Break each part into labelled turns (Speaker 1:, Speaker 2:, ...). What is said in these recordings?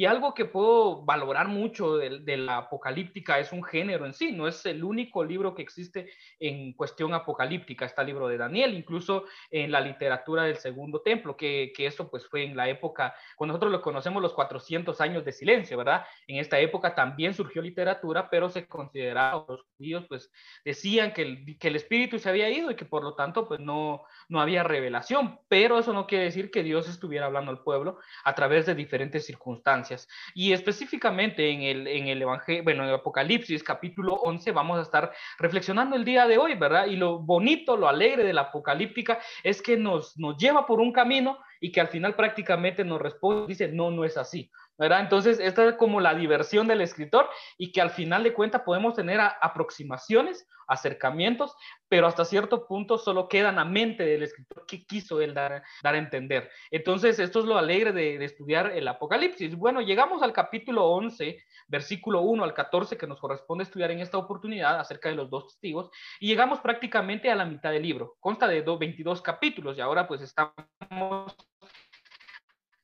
Speaker 1: Y algo que puedo valorar mucho de, la apocalíptica es un género en sí, no es el único libro que existe en cuestión apocalíptica, está el libro de Daniel, incluso en la literatura del segundo templo, que, que eso pues fue en la época, cuando nosotros lo conocemos los 400 años de silencio, ¿verdad? En esta época también surgió literatura, pero se consideraba, los judíos pues decían que el, que el espíritu se había ido y que por lo tanto pues no, no había revelación, pero eso no quiere decir que Dios estuviera hablando al pueblo a través de diferentes circunstancias. Y específicamente en el, en el Evangelio, bueno, en el Apocalipsis capítulo 11 vamos a estar reflexionando el día de hoy, ¿verdad? Y lo bonito, lo alegre de la apocalíptica es que nos, nos lleva por un camino y que al final prácticamente nos responde, dice, no, no es así. ¿Verdad? Entonces, esta es como la diversión del escritor y que al final de cuentas podemos tener aproximaciones, acercamientos, pero hasta cierto punto solo quedan a mente del escritor que quiso él dar, a entender. Entonces, esto es lo alegre de, de, estudiar el Apocalipsis. Bueno, llegamos al capítulo 11, versículo 1 al 14, que nos corresponde estudiar en esta oportunidad acerca de los dos testigos, y llegamos prácticamente a la mitad del libro. Consta de 22 capítulos y ahora pues estamos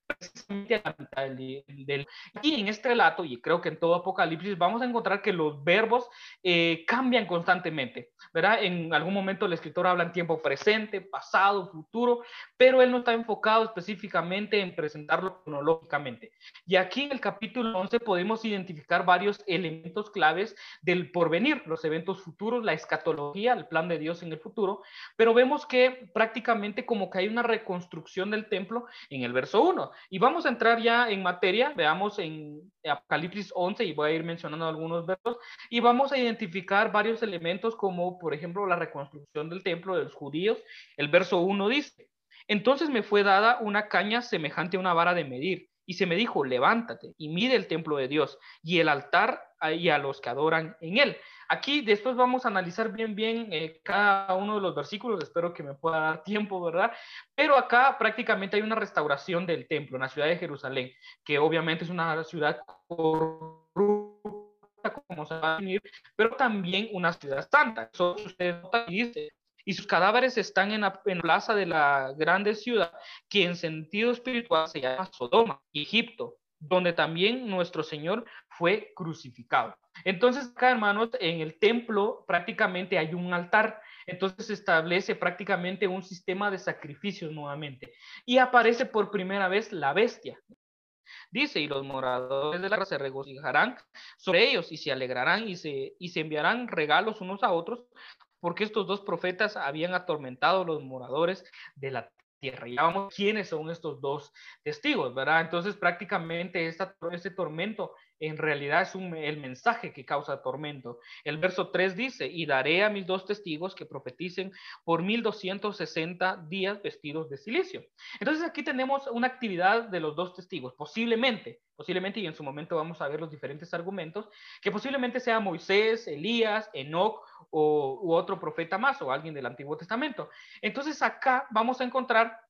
Speaker 1: precisamente a la mitad del, Y en este relato, y creo que en todo Apocalipsis, vamos a encontrar que los verbos eh, cambian constantemente, ¿verdad? En algún momento el escritor habla en tiempo presente, pasado, futuro, pero él no está enfocado específicamente en presentarlo cronológicamente. Y aquí en el capítulo 11 podemos identificar varios elementos claves del porvenir, los eventos futuros, la escatología, el plan de Dios en el futuro, pero vemos que prácticamente como que hay una reconstrucción del templo en el verso 1. Y vamos a entrar ya en materia, veamos en Apocalipsis 11 y voy a ir mencionando algunos versos y vamos a identificar varios elementos como por ejemplo la reconstrucción del templo de los judíos. El verso 1 dice, entonces me fue dada una caña semejante a una vara de medir y se me dijo, levántate y mide el templo de Dios y el altar y a los que adoran en él. Aquí después vamos a analizar bien, bien eh, cada uno de los versículos, espero que me pueda dar tiempo, ¿verdad? Pero acá prácticamente hay una restauración del templo en la ciudad de Jerusalén, que obviamente es una ciudad corrupta, como se va a definir, pero también una ciudad santa. Eso nota y dice, y sus cadáveres están en la, en plaza de la grande ciudad, que en sentido espiritual se llama Sodoma, Egipto, donde también nuestro Señor fue crucificado. Entonces, acá, hermanos, en el templo prácticamente hay un altar. Entonces se establece prácticamente un sistema de sacrificios nuevamente. Y aparece por primera vez la bestia. Dice, y los moradores de la tierra se regocijarán sobre ellos y se alegrarán y se, y se enviarán regalos unos a otros, porque estos dos profetas habían atormentado a los moradores de la tierra. Y vamos, quiénes son estos dos testigos, ¿verdad? Entonces prácticamente esta, este tormento en realidad es el mensaje que causa tormento. El verso 3 dice, y daré a mis dos testigos que profeticen por 1260 días vestidos de silicio. Entonces aquí tenemos una actividad de los dos testigos, posiblemente, posiblemente, y en su momento vamos a ver los diferentes argumentos, que posiblemente sea Moisés, Elías, Enoch o, u otro profeta más o alguien del Antiguo Testamento. Entonces acá vamos a encontrar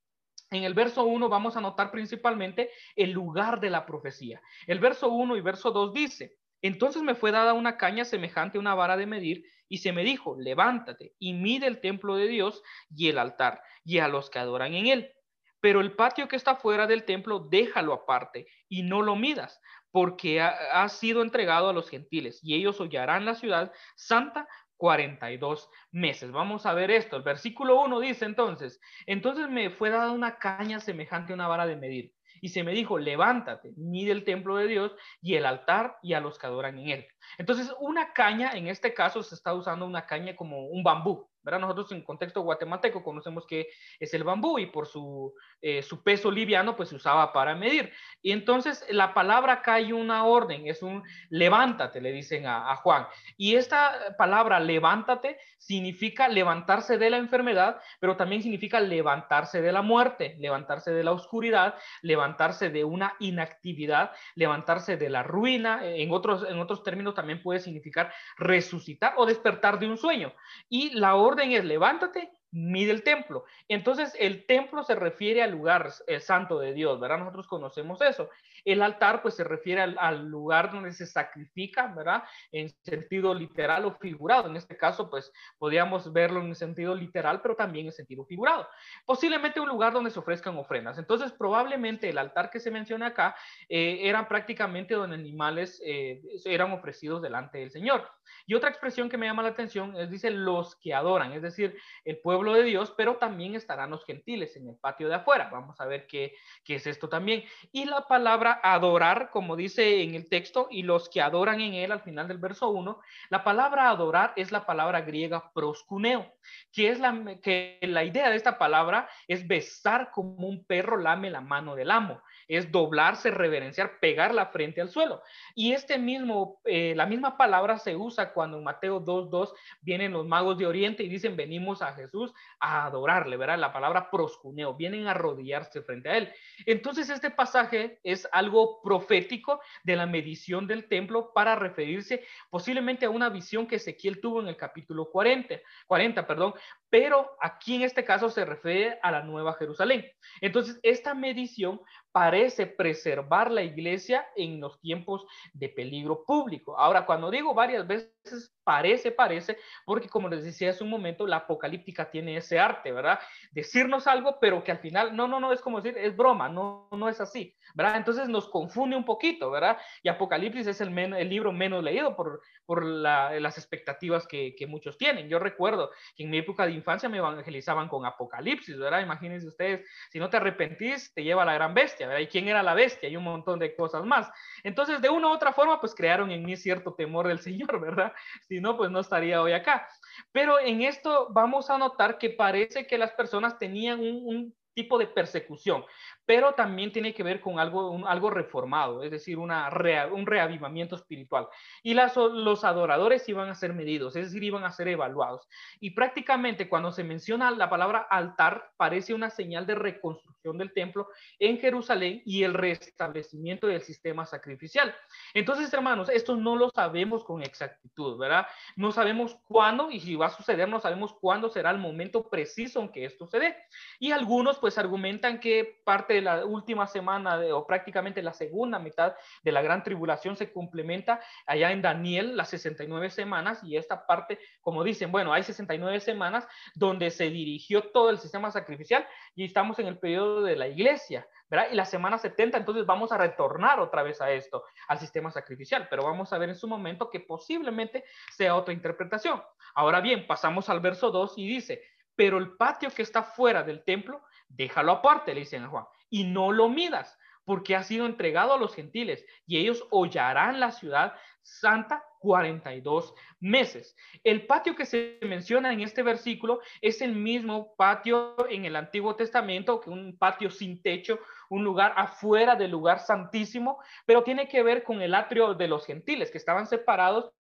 Speaker 1: en el verso 1 vamos a notar principalmente el lugar de la profecía. El verso 1 y verso 2 dice, entonces me fue dada una caña semejante a una vara de medir y se me dijo, levántate y mide el templo de Dios y el altar y a los que adoran en él. Pero el patio que está fuera del templo, déjalo aparte y no lo midas, porque ha, ha sido entregado a los gentiles y ellos hollarán la ciudad santa 42 meses. Vamos a ver esto. El versículo 1 dice entonces, entonces me fue dada una caña semejante a una vara de medir. Y se me dijo, levántate, mide el templo de Dios y el altar y a los que adoran en él. Entonces, una caña, en este caso se está usando una caña como un bambú, nosotros en contexto guatemalteco conocemos que es el bambú y por su, eh, su peso liviano pues se usaba para medir. Y entonces la palabra acá hay una orden, es un levántate, le dicen a, a Juan. Y esta palabra levántate significa levantarse de la enfermedad, pero también significa levantarse de la muerte, levantarse de la oscuridad, levantarse de una inactividad, levantarse de la ruina. En otros, en otros términos también puede significar resucitar o despertar de un sueño. Y la orden es levántate, mide el templo. Entonces el templo se refiere al lugar eh, santo de Dios, ¿verdad? Nosotros conocemos eso. El altar pues se refiere al, lugar donde se sacrifica, ¿verdad? En sentido literal o figurado. En este caso pues podríamos verlo en sentido literal, pero también en sentido figurado. Posiblemente un lugar donde se ofrezcan ofrendas. Entonces probablemente el altar que se menciona acá eh, eran prácticamente donde animales eh, eran ofrecidos delante del Señor. Y otra expresión que me llama la atención es, dice, los que adoran, es decir, el pueblo de Dios, pero también estarán los gentiles en el patio de afuera. Vamos a ver qué, qué es esto también. Y la palabra adorar, como dice en el texto, y los que adoran en él al final del verso 1, la palabra adorar es la palabra griega proscuneo, que es la, que la idea de esta palabra es besar como un perro lame la mano del amo es doblarse, reverenciar, pegar la frente al suelo. Y este mismo, eh, la misma palabra se usa cuando en Mateo 2.2 vienen los magos de Oriente y dicen, venimos a Jesús a adorarle, ¿verdad? La palabra proscuneo, vienen a arrodillarse frente a él. Entonces este pasaje es algo profético de la medición del templo para referirse posiblemente a una visión que Ezequiel tuvo en el capítulo 40, 40, perdón, pero aquí en este caso se refiere a la Nueva Jerusalén. Entonces, esta medición parece preservar la iglesia en los tiempos de peligro público. Ahora, cuando digo varias veces parece, parece, porque como les decía hace un momento, la apocalíptica tiene ese arte, ¿verdad? Decirnos algo, pero que al final, no, no, no, es como decir, es broma, no, no es así, ¿verdad? Entonces nos confunde un poquito, ¿verdad? Y Apocalipsis es el, libro menos leído por, por las expectativas que, que, muchos tienen. Yo recuerdo que en mi época de infancia me evangelizaban con Apocalipsis, ¿verdad? Imagínense ustedes, si no te arrepentís, te lleva la gran bestia, ¿verdad? ¿Y quién era la bestia? Y un montón de cosas más. Entonces, de una u otra forma, pues crearon en mí cierto temor del Señor, ¿verdad? Si no, pues no estaría hoy acá. Pero en esto vamos a notar que parece que las personas tenían un tipo de persecución pero también tiene que ver con algo, algo reformado, es decir, una un reavivamiento espiritual. Y las, los adoradores iban a ser medidos, es decir, iban a ser evaluados. Y prácticamente cuando se menciona la palabra altar, parece una señal de reconstrucción del templo en Jerusalén y el restablecimiento del sistema sacrificial. Entonces, hermanos, esto no lo sabemos con exactitud, ¿verdad? No sabemos cuándo y si va a suceder, no sabemos cuándo será el momento preciso en que esto se dé. Y algunos pues argumentan que parte la última semana de, o prácticamente la segunda mitad de la gran tribulación se complementa allá en Daniel, las 69 semanas, y esta parte, como dicen, bueno, hay 69 semanas donde se dirigió todo el sistema sacrificial y estamos en el periodo de la iglesia. ¿verdad? Y la semana 70, entonces vamos a retornar otra vez a esto, al sistema sacrificial, pero vamos a ver en su momento que posiblemente sea otra interpretación. Ahora bien, pasamos al verso 2 y dice, pero el patio que está fuera del templo, déjalo aparte, le dicen a Juan y no lo midas, porque ha sido entregado a los gentiles y ellos hollarán la ciudad santa 42 meses. El patio que se menciona en este versículo es el mismo patio en el Antiguo Testamento, que un patio sin techo, un lugar afuera del lugar santísimo, pero tiene que ver con el atrio de los gentiles, que estaban separados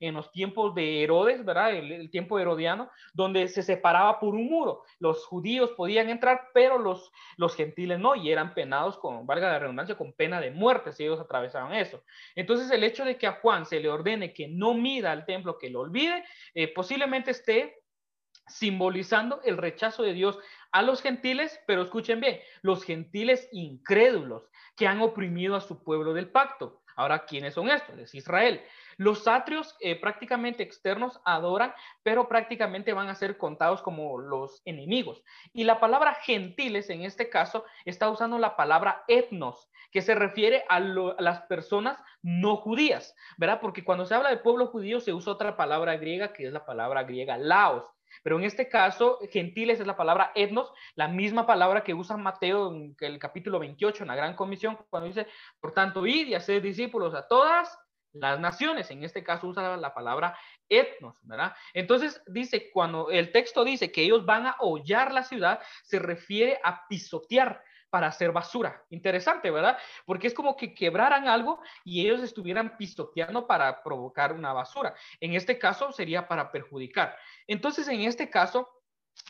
Speaker 1: en los tiempos de Herodes, ¿verdad? El, tiempo herodiano, donde se separaba por un muro. Los judíos podían entrar, pero los, los gentiles no, y eran penados con, valga la redundancia, con pena de muerte si ellos atravesaban eso. Entonces, el hecho de que a Juan se le ordene que no mida al templo, que lo olvide, eh, posiblemente esté simbolizando el rechazo de Dios a los gentiles, pero escuchen bien, los gentiles incrédulos que han oprimido a su pueblo del pacto. Ahora, ¿quiénes son estos? Es Israel. Los atrios eh, prácticamente externos adoran, pero prácticamente van a ser contados como los enemigos. Y la palabra gentiles en este caso está usando la palabra etnos, que se refiere a, a las personas no judías, ¿verdad? Porque cuando se habla del pueblo judío se usa otra palabra griega que es la palabra griega laos. Pero en este caso, gentiles es la palabra etnos, la misma palabra que usa Mateo en el capítulo 28, en la gran comisión, cuando dice, por tanto, id y hacer discípulos a todas las naciones, en este caso usa la palabra etnos, ¿verdad? Entonces dice, cuando el texto dice que ellos van a hollar la ciudad, se refiere a pisotear para hacer basura. Interesante, ¿verdad? Porque es como que quebraran algo y ellos estuvieran pisoteando para provocar una basura. En este caso sería para perjudicar. Entonces, en este caso,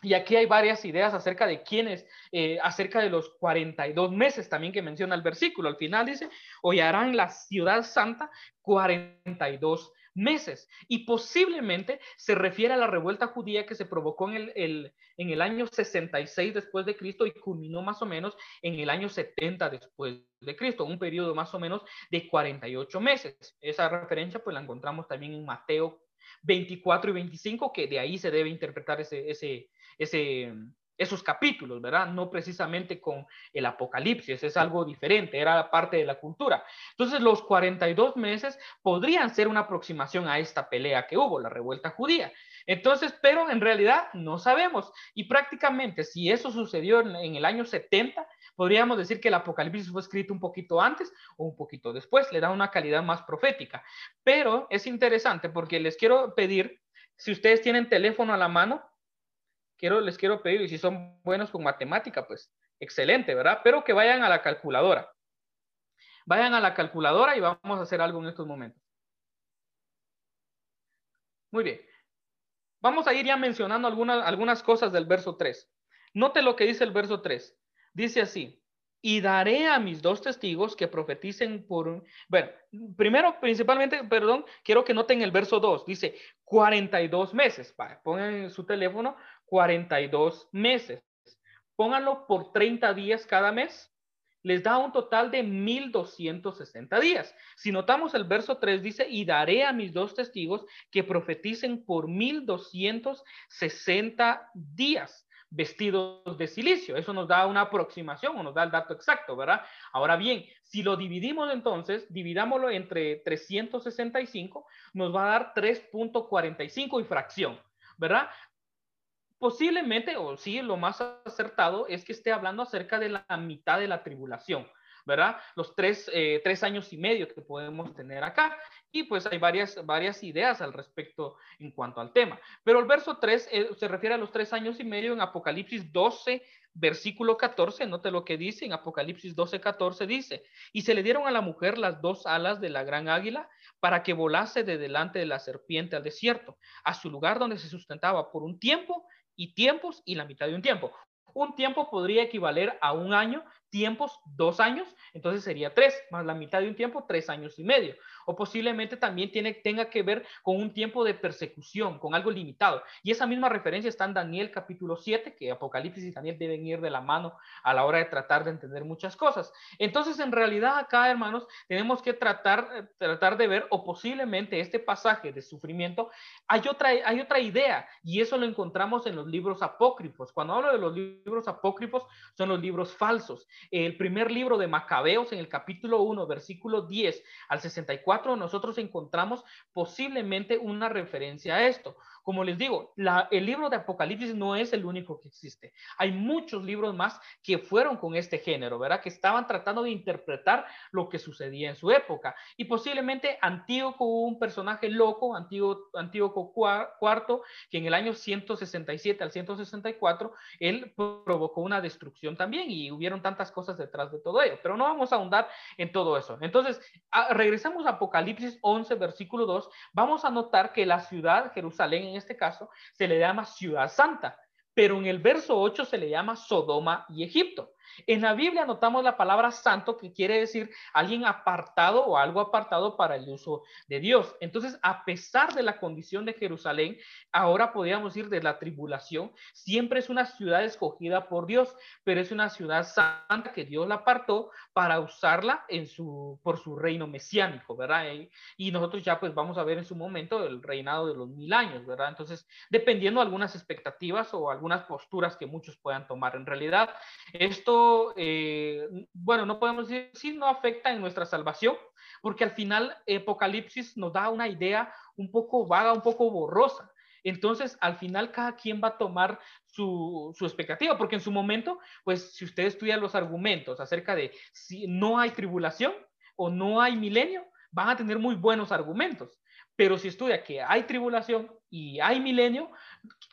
Speaker 1: y aquí hay varias ideas acerca de quiénes, eh, acerca de los 42 meses también que menciona el versículo. Al final dice, hollarán la ciudad santa 42 meses. Y posiblemente se refiere a la revuelta judía que se provocó en el, en el año 66 después de Cristo y culminó más o menos en el año 70 después de Cristo, un periodo más o menos de 48 meses. Esa referencia pues la encontramos también en Mateo 24 y 25, que de ahí se debe interpretar ese, ese, ese, esos capítulos, ¿verdad? No precisamente con el Apocalipsis, es algo diferente, era parte de la cultura. Entonces, los 42 meses podrían ser una aproximación a esta pelea que hubo, la revuelta judía. Entonces, pero en realidad no sabemos. Y prácticamente, si eso sucedió en, el año 70, podríamos decir que el Apocalipsis fue escrito un poquito antes o un poquito después, le da una calidad más profética. Pero es interesante porque les quiero pedir, si ustedes tienen teléfono a la mano, quiero, les quiero pedir, y si son buenos con matemática, pues excelente, ¿verdad? Pero que vayan a la calculadora. Vayan a la calculadora y vamos a hacer algo en estos momentos. Muy bien. Vamos a ir ya mencionando algunas, algunas cosas del verso 3. Note lo que dice el verso 3. Dice así, y daré a mis dos testigos que profeticen por... Bueno, primero, principalmente, perdón, quiero que noten el verso 2. Dice 42 meses. pongan en su teléfono 42 meses. Pónganlo por 30 días cada mes. Les da un total de 1260 días. Si notamos el verso 3 dice, y daré a mis dos testigos que profeticen por 1260 días vestidos de silicio. Eso nos da una aproximación o nos da el dato exacto, ¿verdad? Ahora bien, si lo dividimos entonces, dividámoslo entre 365, nos va a dar 3.45 y fracción, ¿verdad? Posiblemente, o sí, lo más acertado es que esté hablando acerca de la mitad de la tribulación. ¿verdad? Los tres, eh, tres, años y medio que podemos tener acá. Y pues hay varias, varias ideas al respecto en cuanto al tema. Pero el verso 3 eh, se refiere a los tres años y medio en Apocalipsis 12, versículo 14. Note lo que dice en Apocalipsis 12, 14. Dice, y se le dieron a la mujer las dos alas de la gran águila para que volase de delante de la serpiente al desierto, a su lugar donde se sustentaba por un tiempo y tiempos y la mitad de un tiempo. Un tiempo podría equivaler a un año, tiempos, dos años, entonces sería tres, más la mitad de un tiempo, tres años y medio o posiblemente también tiene, tenga que ver con un tiempo de persecución, con algo limitado. Y esa misma referencia está en Daniel capítulo 7, que Apocalipsis y Daniel deben ir de la mano a la hora de tratar de entender muchas cosas. Entonces, en realidad acá, hermanos, tenemos que tratar, tratar de ver, o posiblemente este pasaje de sufrimiento, hay otra, hay otra idea, y eso lo encontramos en los libros apócrifos. Cuando hablo de los libros apócrifos, son los libros falsos. El primer libro de Macabeos, en el capítulo 1, versículo 10 al 64, nosotros encontramos posiblemente una referencia a esto. Como les digo, el libro de Apocalipsis no es el único que existe. Hay muchos libros más que fueron con este género, ¿verdad? Que estaban tratando de interpretar lo que sucedía en su época. Y posiblemente Antíoco, un personaje loco, Antíoco, IV, que en el año 167 al 164, él provocó una destrucción también y hubieron tantas cosas detrás de todo ello. Pero no vamos a ahondar en todo eso. Entonces, regresamos a Apocalipsis 11, versículo 2. Vamos a notar que la ciudad, Jerusalén, este caso, se le llama ciudad santa, pero en el verso 8 se le llama Sodoma y Egipto. En la Biblia notamos la palabra santo que quiere decir alguien apartado o algo apartado para el uso de Dios. Entonces, a pesar de la condición de Jerusalén, ahora podríamos decir de la tribulación, siempre es una ciudad escogida por Dios, pero es una ciudad santa que Dios la apartó para usarla en su, por su reino mesiánico, ¿verdad? Y nosotros ya pues vamos a ver en su momento el reinado de los mil años, ¿verdad? Entonces, dependiendo de algunas expectativas o algunas posturas que muchos puedan tomar. En realidad, esto eh, bueno, no podemos decir si no afecta en nuestra salvación, porque al final Apocalipsis nos da una idea un poco vaga, un poco borrosa. Entonces, al final, cada quien va a tomar su, su, expectativa, porque en su momento, pues, si usted estudia los argumentos acerca de si no hay tribulación o no hay milenio, van a tener muy buenos argumentos. Pero si estudia que hay tribulación y hay milenio,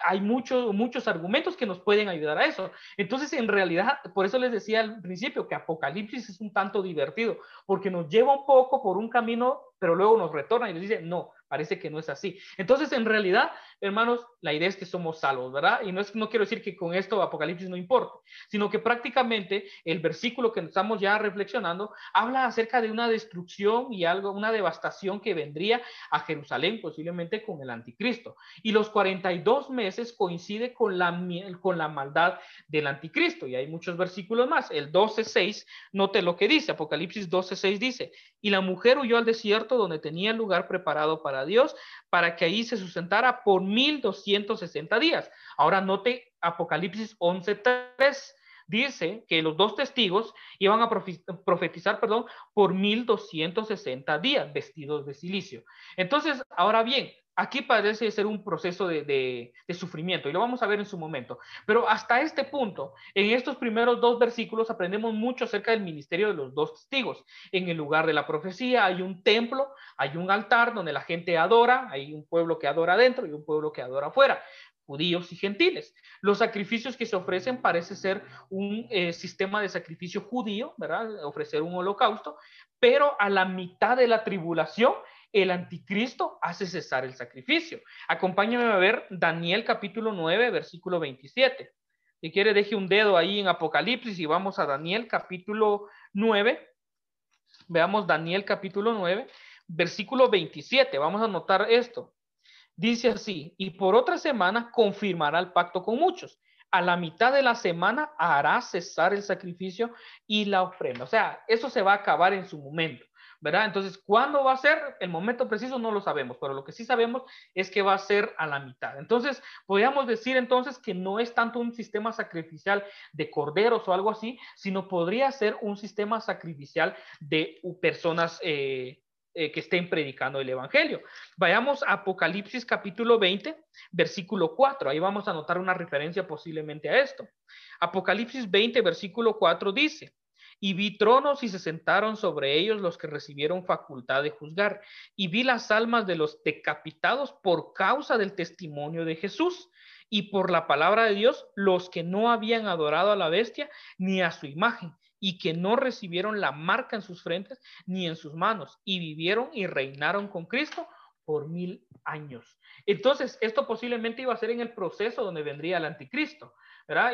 Speaker 1: hay muchos, muchos argumentos que nos pueden ayudar a eso. Entonces, en realidad, por eso les decía al principio que Apocalipsis es un tanto divertido, porque nos lleva un poco por un camino, pero luego nos retorna y nos dice, no, parece que no es así. Entonces, en realidad, hermanos, la idea es que somos salvos, ¿verdad? Y no, es, no quiero decir que con esto Apocalipsis no importa, sino que prácticamente el versículo que estamos ya reflexionando habla acerca de una destrucción y algo, una devastación que vendría a Jerusalén, posiblemente con el anticristo. Y los 42 meses coincide con la, con la maldad del anticristo. Y hay muchos versículos más. El 12.6, note lo que dice, Apocalipsis 12.6 dice, y la mujer huyó al desierto donde tenía lugar preparado para Dios, para que ahí se sustentara por 1260 días. Ahora note Apocalipsis 11.3 dice que los dos testigos iban a profetizar, perdón, por 1260 días vestidos de silicio. Entonces, ahora bien, aquí parece ser un proceso de, sufrimiento y lo vamos a ver en su momento. Pero hasta este punto, en estos primeros dos versículos aprendemos mucho acerca del ministerio de los dos testigos. En el lugar de la profecía hay un templo, hay un altar donde la gente adora, hay un pueblo que adora adentro y un pueblo que adora afuera judíos y gentiles. Los sacrificios que se ofrecen parece ser un eh, sistema de sacrificio judío, ¿verdad? Ofrecer un holocausto, pero a la mitad de la tribulación el anticristo hace cesar el sacrificio. Acompáñame a ver Daniel capítulo 9, versículo 27. Si quiere, deje un dedo ahí en Apocalipsis y vamos a Daniel capítulo 9. Veamos Daniel capítulo 9, versículo 27. Vamos a notar esto. Dice así, y por otra semana confirmará el pacto con muchos. A la mitad de la semana hará cesar el sacrificio y la ofrenda. O sea, eso se va a acabar en su momento. ¿Verdad? Entonces, ¿cuándo va a ser? El momento preciso no lo sabemos, pero lo que sí sabemos es que va a ser a la mitad. Entonces, podríamos decir entonces que no es tanto un sistema sacrificial de corderos o algo así, sino podría ser un sistema sacrificial de personas eh, eh, que estén predicando el Evangelio. Vayamos a Apocalipsis capítulo 20, versículo 4. Ahí vamos a notar una referencia posiblemente a esto. Apocalipsis 20, versículo 4 dice, y vi tronos y se sentaron sobre ellos los que recibieron facultad de juzgar, y vi las almas de los decapitados por causa del testimonio de Jesús y por la palabra de Dios, los que no habían adorado a la bestia ni a su imagen, y que no recibieron la marca en sus frentes ni en sus manos, y vivieron y reinaron con Cristo por mil años. Entonces, esto posiblemente iba a ser en el proceso donde vendría el anticristo.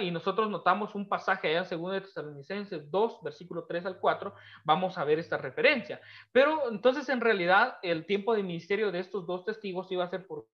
Speaker 1: Y nosotros notamos un pasaje allá en 2 de Tesalonicenses 2, versículo 3 al 4, vamos a ver esta referencia. Pero entonces en realidad el tiempo de ministerio de estos dos testigos iba a ser por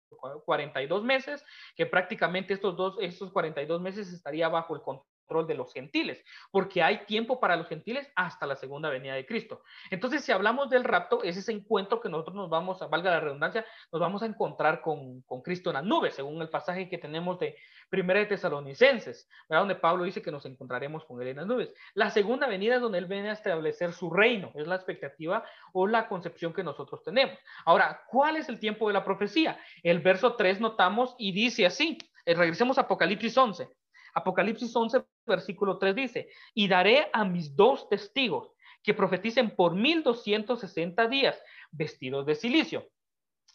Speaker 1: 42 meses, que prácticamente estos dos, estos 42 meses estaría bajo el control de los gentiles, porque hay tiempo para los gentiles hasta la segunda venida de Cristo. Entonces, si hablamos del rapto, es ese encuentro que nosotros nos vamos, a, valga la redundancia, nos vamos a encontrar con, con Cristo en las nubes, según el pasaje que tenemos de Primera de Tesalonicenses, donde Pablo dice que nos encontraremos con él en las nubes. La segunda venida es donde él viene a establecer su reino, es la expectativa o la concepción que nosotros tenemos. Ahora, ¿cuál es el tiempo de la profecía? El verso 3 notamos y dice así, eh, regresemos a Apocalipsis 11. Apocalipsis 11, versículo 3 dice, y daré a mis dos testigos que profeticen por 1260 días vestidos de silicio.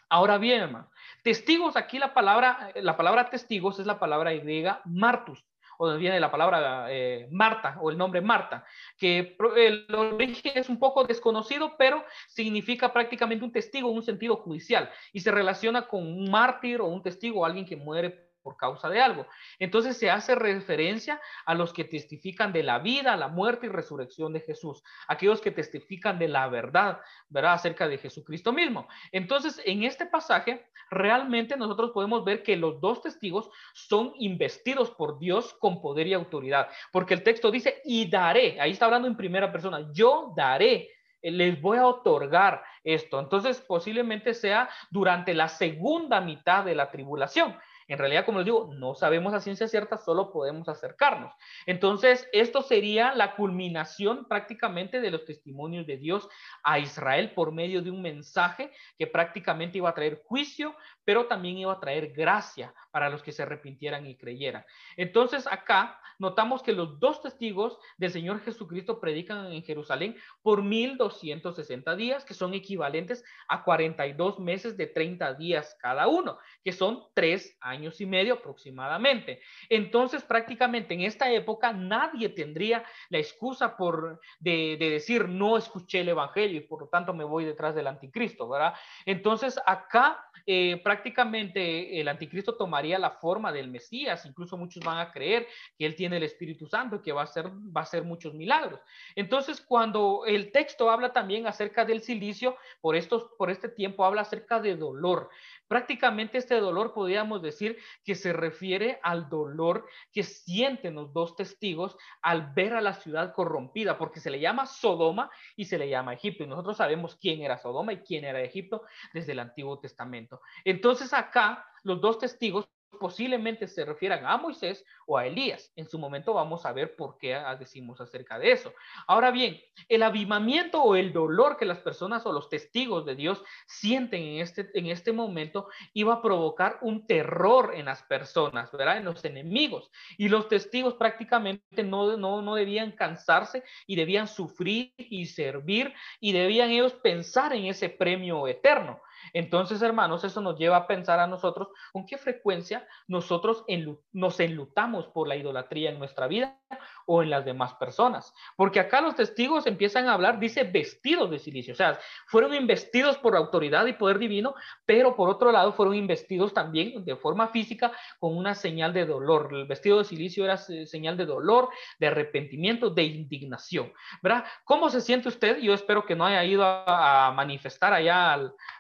Speaker 1: Ahora bien, testigos, aquí la palabra, la palabra testigos es la palabra griega martus, o donde viene la palabra eh, Marta o el nombre Marta, que el origen es un poco desconocido, pero significa prácticamente un testigo en un sentido judicial y se relaciona con un mártir o un testigo, alguien que muere por causa de algo. Entonces se hace referencia a los que testifican de la vida, la muerte y resurrección de Jesús, aquellos que testifican de la verdad, ¿verdad? Acerca de Jesucristo mismo. Entonces, en este pasaje, realmente nosotros podemos ver que los dos testigos son investidos por Dios con poder y autoridad, porque el texto dice, y daré, ahí está hablando en primera persona, yo daré les voy a otorgar esto. Entonces, posiblemente sea durante la segunda mitad de la tribulación. En realidad, como les digo, no sabemos a ciencia cierta, solo podemos acercarnos. Entonces, esto sería la culminación prácticamente de los testimonios de Dios a Israel por medio de un mensaje que prácticamente iba a traer juicio, pero también iba a traer gracia para los que se arrepintieran y creyeran. Entonces, acá notamos que los dos testigos del Señor Jesucristo predican en Jerusalén por 1260 días, que son equivalentes a 42 meses de 30 días cada uno, que son tres años años y medio aproximadamente. Entonces, prácticamente en esta época nadie tendría la excusa por de, decir no escuché el evangelio y por lo tanto me voy detrás del anticristo, ¿verdad? Entonces, acá eh, prácticamente el anticristo tomaría la forma del Mesías, incluso muchos van a creer que él tiene el Espíritu Santo y que va a hacer va a hacer muchos milagros. Entonces, cuando el texto habla también acerca del silicio, por estos por este tiempo habla acerca de dolor. Prácticamente este dolor podríamos decir que se refiere al dolor que sienten los dos testigos al ver a la ciudad corrompida, porque se le llama Sodoma y se le llama Egipto. Y nosotros sabemos quién era Sodoma y quién era Egipto desde el Antiguo Testamento. Entonces acá los dos testigos posiblemente se refieran a Moisés o a Elías. En su momento vamos a ver por qué decimos acerca de eso. Ahora bien, el avivamiento o el dolor que las personas o los testigos de Dios sienten en este, en este momento iba a provocar un terror en las personas, ¿verdad? En los enemigos. Y los testigos prácticamente no, no, no debían cansarse y debían sufrir y servir y debían ellos pensar en ese premio eterno. Entonces, hermanos, eso nos lleva a pensar a nosotros con qué frecuencia nosotros nos enlutamos por la idolatría en nuestra vida o en las demás personas. Porque acá los testigos empiezan a hablar, dice, vestidos de silicio. O sea, fueron investidos por autoridad y poder divino, pero por otro lado fueron investidos también de forma física con una señal de dolor. El vestido de silicio era señal de dolor, de arrepentimiento, de indignación. ¿Verdad? ¿Cómo se siente usted? Yo espero que no haya ido a, manifestar allá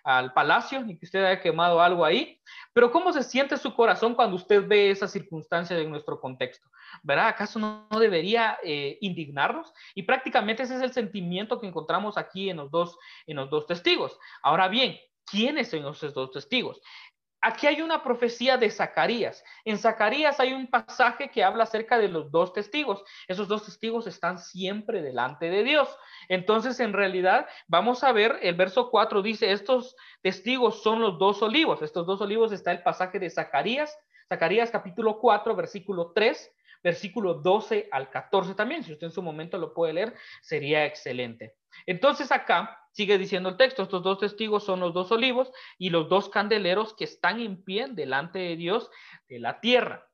Speaker 1: al, palacio, ni que usted haya quemado algo ahí. Pero ¿cómo se siente su corazón cuando usted ve esas circunstancias en nuestro contexto? ¿Verdad? ¿Acaso no, debería eh, indignarnos? Y prácticamente ese es el sentimiento que encontramos aquí en los dos, en los dos testigos. Ahora bien, ¿quiénes son esos dos testigos? Aquí hay una profecía de Zacarías. En Zacarías hay un pasaje que habla acerca de los dos testigos. Esos dos testigos están siempre delante de Dios. Entonces, en realidad, vamos a ver, el verso 4 dice, estos testigos son los dos olivos. Estos dos olivos está el pasaje de Zacarías, Zacarías capítulo 4, versículo 3, versículo 12 al 14 también. Si usted en su momento lo puede leer, sería excelente. Entonces acá sigue diciendo el texto, estos dos testigos son los dos olivos y los dos candeleros que están en pie delante de Dios de la tierra.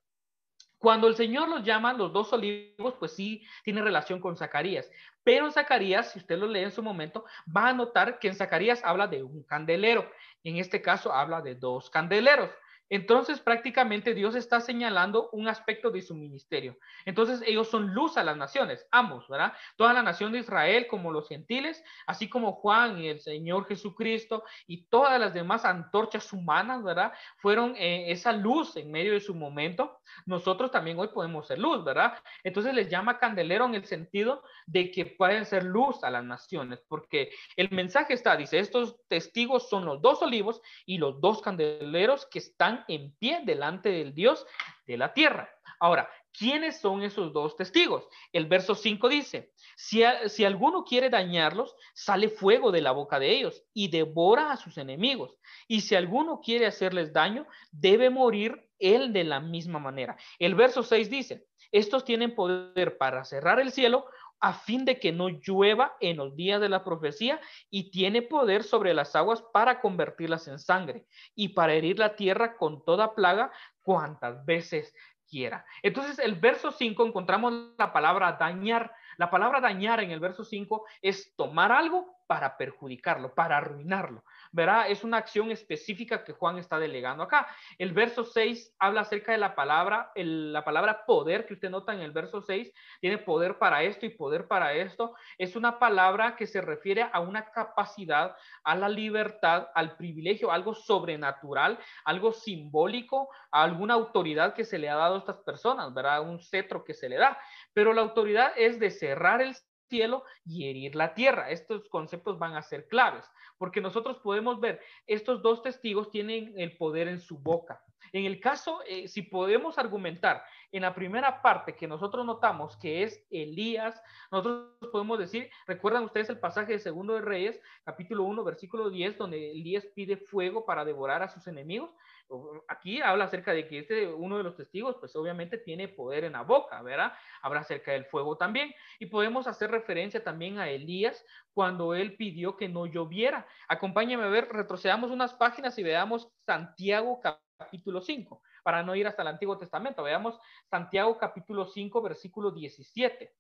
Speaker 1: Cuando el Señor los llama los dos olivos, pues sí tiene relación con Zacarías. Pero en Zacarías, si usted lo lee en su momento, va a notar que en Zacarías habla de un candelero. En este caso habla de dos candeleros. Entonces prácticamente Dios está señalando un aspecto de su ministerio. Entonces ellos son luz a las naciones, ambos, ¿verdad? Toda la nación de Israel como los gentiles, así como Juan y el Señor Jesucristo y todas las demás antorchas humanas, ¿verdad? Fueron eh, esa luz en medio de su momento. Nosotros también hoy podemos ser luz, ¿verdad? Entonces les llama candelero en el sentido de que pueden ser luz a las naciones, porque el mensaje está, dice, estos testigos son los dos olivos y los dos candeleros que están en pie delante del Dios de la tierra. Ahora, ¿quiénes son esos dos testigos? El verso 5 dice, si, si alguno quiere dañarlos, sale fuego de la boca de ellos y devora a sus enemigos. Y si alguno quiere hacerles daño, debe morir él de la misma manera. El verso 6 dice, estos tienen poder para cerrar el cielo a fin de que no llueva en los días de la profecía y tiene poder sobre las aguas para convertirlas en sangre y para herir la tierra con toda plaga cuantas veces quiera. Entonces, el verso 5 encontramos la palabra dañar. La palabra dañar en el verso 5 es tomar algo para perjudicarlo, para arruinarlo. Verá, es una acción específica que Juan está delegando acá. El verso 6 habla acerca de la palabra, la palabra poder que usted nota en el verso 6, tiene poder para esto y poder para esto. Es una palabra que se refiere a una capacidad, a la libertad, al privilegio, algo sobrenatural, algo simbólico, a alguna autoridad que se le ha dado a estas personas, ¿verdad? Un cetro que se le da. Pero la autoridad es de cerrar el cielo y herir la tierra. Estos conceptos van a ser claves, porque nosotros podemos ver, estos dos testigos tienen el poder en su boca. En el caso, eh, si podemos argumentar en la primera parte que nosotros notamos que es Elías, nosotros podemos decir, recuerdan ustedes el pasaje de Segundo de Reyes, capítulo 1, versículo 10, donde Elías pide fuego para devorar a sus enemigos. Aquí habla acerca de que este, uno de los testigos, pues obviamente tiene poder en la boca, ¿verdad? Habla acerca del fuego también. Y podemos hacer referencia también a Elías cuando él pidió que no lloviera. Acompáñame a ver, retrocedamos unas páginas y veamos Santiago capítulo 5 para no ir hasta el Antiguo Testamento. Veamos Santiago capítulo 5, versículo 17.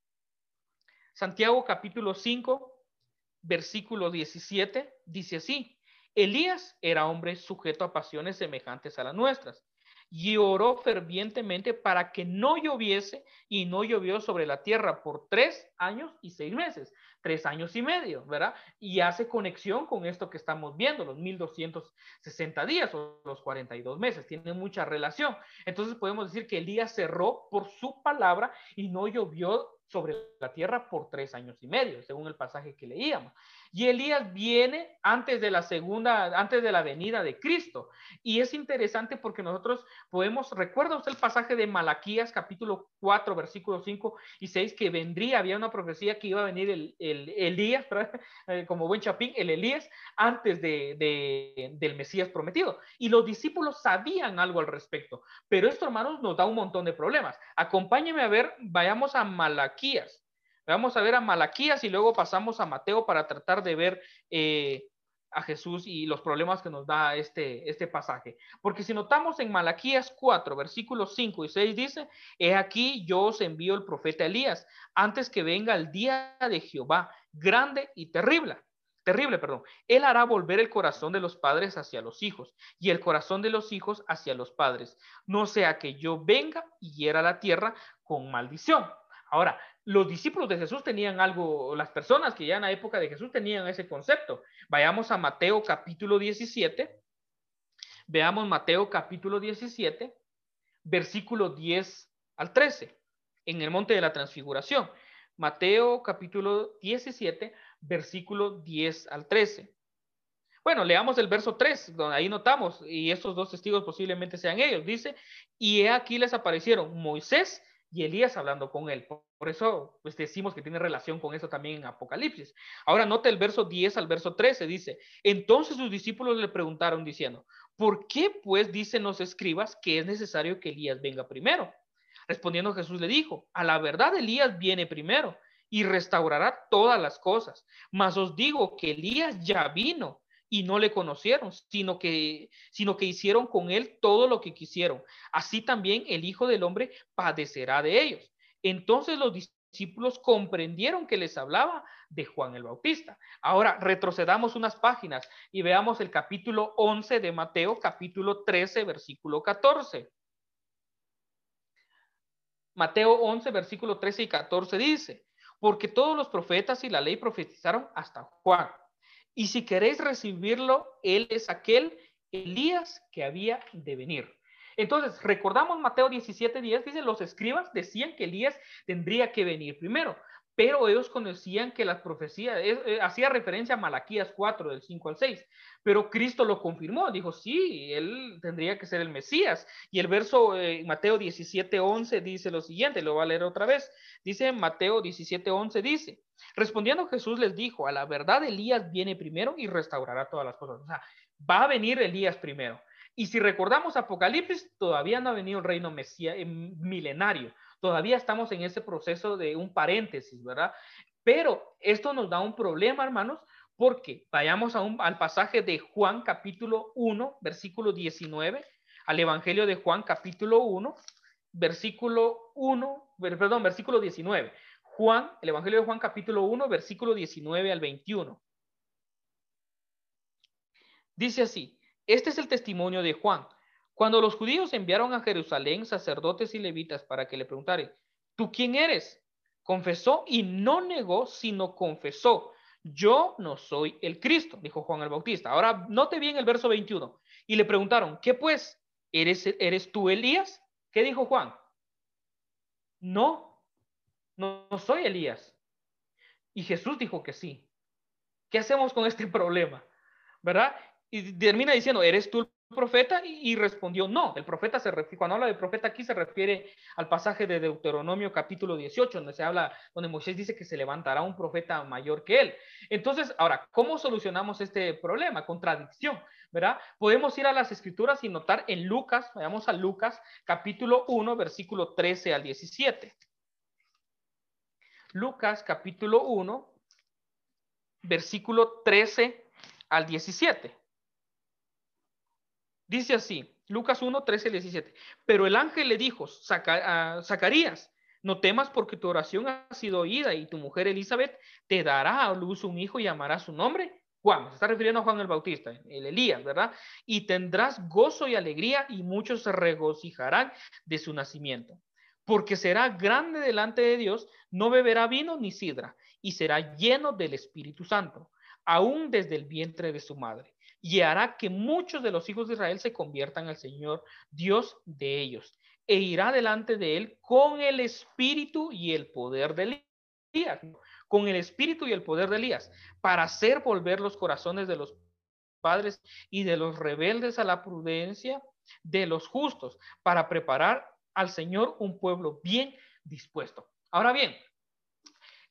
Speaker 1: Santiago capítulo 5, versículo 17 dice así, Elías era hombre sujeto a pasiones semejantes a las nuestras y oró fervientemente para que no lloviese y no llovió sobre la tierra por tres años y seis meses, tres años y medio, ¿verdad? Y hace conexión con esto que estamos viendo, los 1260 días o los 42 meses, tiene mucha relación. Entonces podemos decir que Elías cerró por su palabra y no llovió sobre la tierra por tres años y medio, según el pasaje que leíamos. Y Elías viene antes de la segunda, antes de la venida de Cristo. Y es interesante porque nosotros podemos, recuerda usted el pasaje de Malaquías capítulo 4, versículos 5 y 6, que vendría, había una profecía que iba a venir el, Elías, eh, como buen chapín, el Elías, antes de, del Mesías prometido. Y los discípulos sabían algo al respecto. Pero esto, hermanos, nos da un montón de problemas. Acompáñeme a ver, vayamos a Malaquías Vamos a ver a Malaquías y luego pasamos a Mateo para tratar de ver eh, a Jesús y los problemas que nos da este, este pasaje. Porque si notamos en Malaquías 4, versículos 5 y 6 dice, he aquí yo os envío el profeta Elías antes que venga el día de Jehová, grande y terrible. Terrible, perdón. Él hará volver el corazón de los padres hacia los hijos y el corazón de los hijos hacia los padres. No sea que yo venga y hiera la tierra con maldición. Ahora, los discípulos de Jesús tenían algo, las personas que ya en la época de Jesús tenían ese concepto. Vayamos a Mateo capítulo 17. Veamos Mateo capítulo 17, versículo 10 al 13, en el monte de la transfiguración. Mateo capítulo 17, versículo 10 al 13. Bueno, leamos el verso 3, donde ahí notamos, y estos dos testigos posiblemente sean ellos. Dice, y aquí les aparecieron Moisés y Elías hablando con él. Por eso pues decimos que tiene relación con eso también en Apocalipsis. Ahora note el verso 10 al verso 13, dice, entonces sus discípulos le preguntaron diciendo, ¿por qué pues dicen los escribas que es necesario que Elías venga primero? Respondiendo Jesús le dijo, a la verdad Elías viene primero y restaurará todas las cosas, mas os digo que Elías ya vino y no le conocieron, sino que, sino que hicieron con él todo lo que quisieron. Así también el Hijo del Hombre padecerá de ellos. Entonces los discípulos comprendieron que les hablaba de Juan el Bautista. Ahora retrocedamos unas páginas y veamos el capítulo 11 de Mateo, capítulo 13, versículo 14. Mateo 11, versículo 13 y 14 dice, porque todos los profetas y la ley profetizaron hasta Juan. Y si queréis recibirlo, él es aquel Elías que había de venir. Entonces, recordamos Mateo 17, 10, dice, los escribas decían que Elías tendría que venir primero, pero ellos conocían que las profecías, eh, hacía referencia a Malaquías 4, del 5 al 6, pero Cristo lo confirmó, dijo, sí, él tendría que ser el Mesías. Y el verso eh, Mateo 17, 11 dice lo siguiente, lo voy a leer otra vez, dice Mateo 17, 11, dice, respondiendo Jesús les dijo, a la verdad Elías viene primero y restaurará todas las cosas. O sea, va a venir Elías primero. Y si recordamos Apocalipsis, todavía no ha venido el reino mesía, eh, milenario. Todavía estamos en ese proceso de un paréntesis, ¿verdad? Pero esto nos da un problema, hermanos, porque vayamos al pasaje de Juan capítulo 1, versículo 19, al Evangelio de Juan capítulo 1, versículo 1, perdón, versículo 19. Juan, el Evangelio de Juan capítulo 1, versículo 19 al 21. Dice así, este es el testimonio de Juan. Cuando los judíos enviaron a Jerusalén sacerdotes y levitas para que le preguntaren, ¿tú quién eres? Confesó y no negó, sino confesó, yo no soy el Cristo, dijo Juan el Bautista. Ahora, note bien el verso 21. Y le preguntaron, ¿qué pues? ¿Eres, eres tú Elías? ¿Qué dijo Juan? No, no, no soy Elías. Y Jesús dijo que sí. ¿Qué hacemos con este problema? ¿Verdad? Y termina diciendo, ¿eres tú el profeta? Y, respondió, no, el profeta se refiere, cuando habla de profeta aquí se refiere al pasaje de Deuteronomio capítulo 18, donde se habla, donde Moisés dice que se levantará un profeta mayor que él. Entonces, ahora, ¿cómo solucionamos este problema? Contradicción, ¿verdad? Podemos ir a las escrituras y notar en Lucas, vayamos a Lucas capítulo 1, versículo 13 al 17. Lucas capítulo 1, versículo 13 al 17. Dice así, Lucas 1, 13 y 17. Pero el ángel le dijo, a Zacarías, no temas porque tu oración ha sido oída y tu mujer Elizabeth te dará a luz un hijo y llamará su nombre Juan. Se está refiriendo a Juan el Bautista, el Elías, ¿verdad? Y tendrás gozo y alegría y muchos se regocijarán de su nacimiento. Porque será grande delante de Dios, no beberá vino ni sidra y será lleno del Espíritu Santo, aún desde el vientre de su madre y hará que muchos de los hijos de Israel se conviertan al Señor, Dios de ellos, e irá delante de él con el espíritu y el poder de Elías, con el espíritu y el poder de Elías, para hacer volver los corazones de los padres y de los rebeldes a la prudencia de los justos, para preparar al Señor un pueblo bien dispuesto. Ahora bien,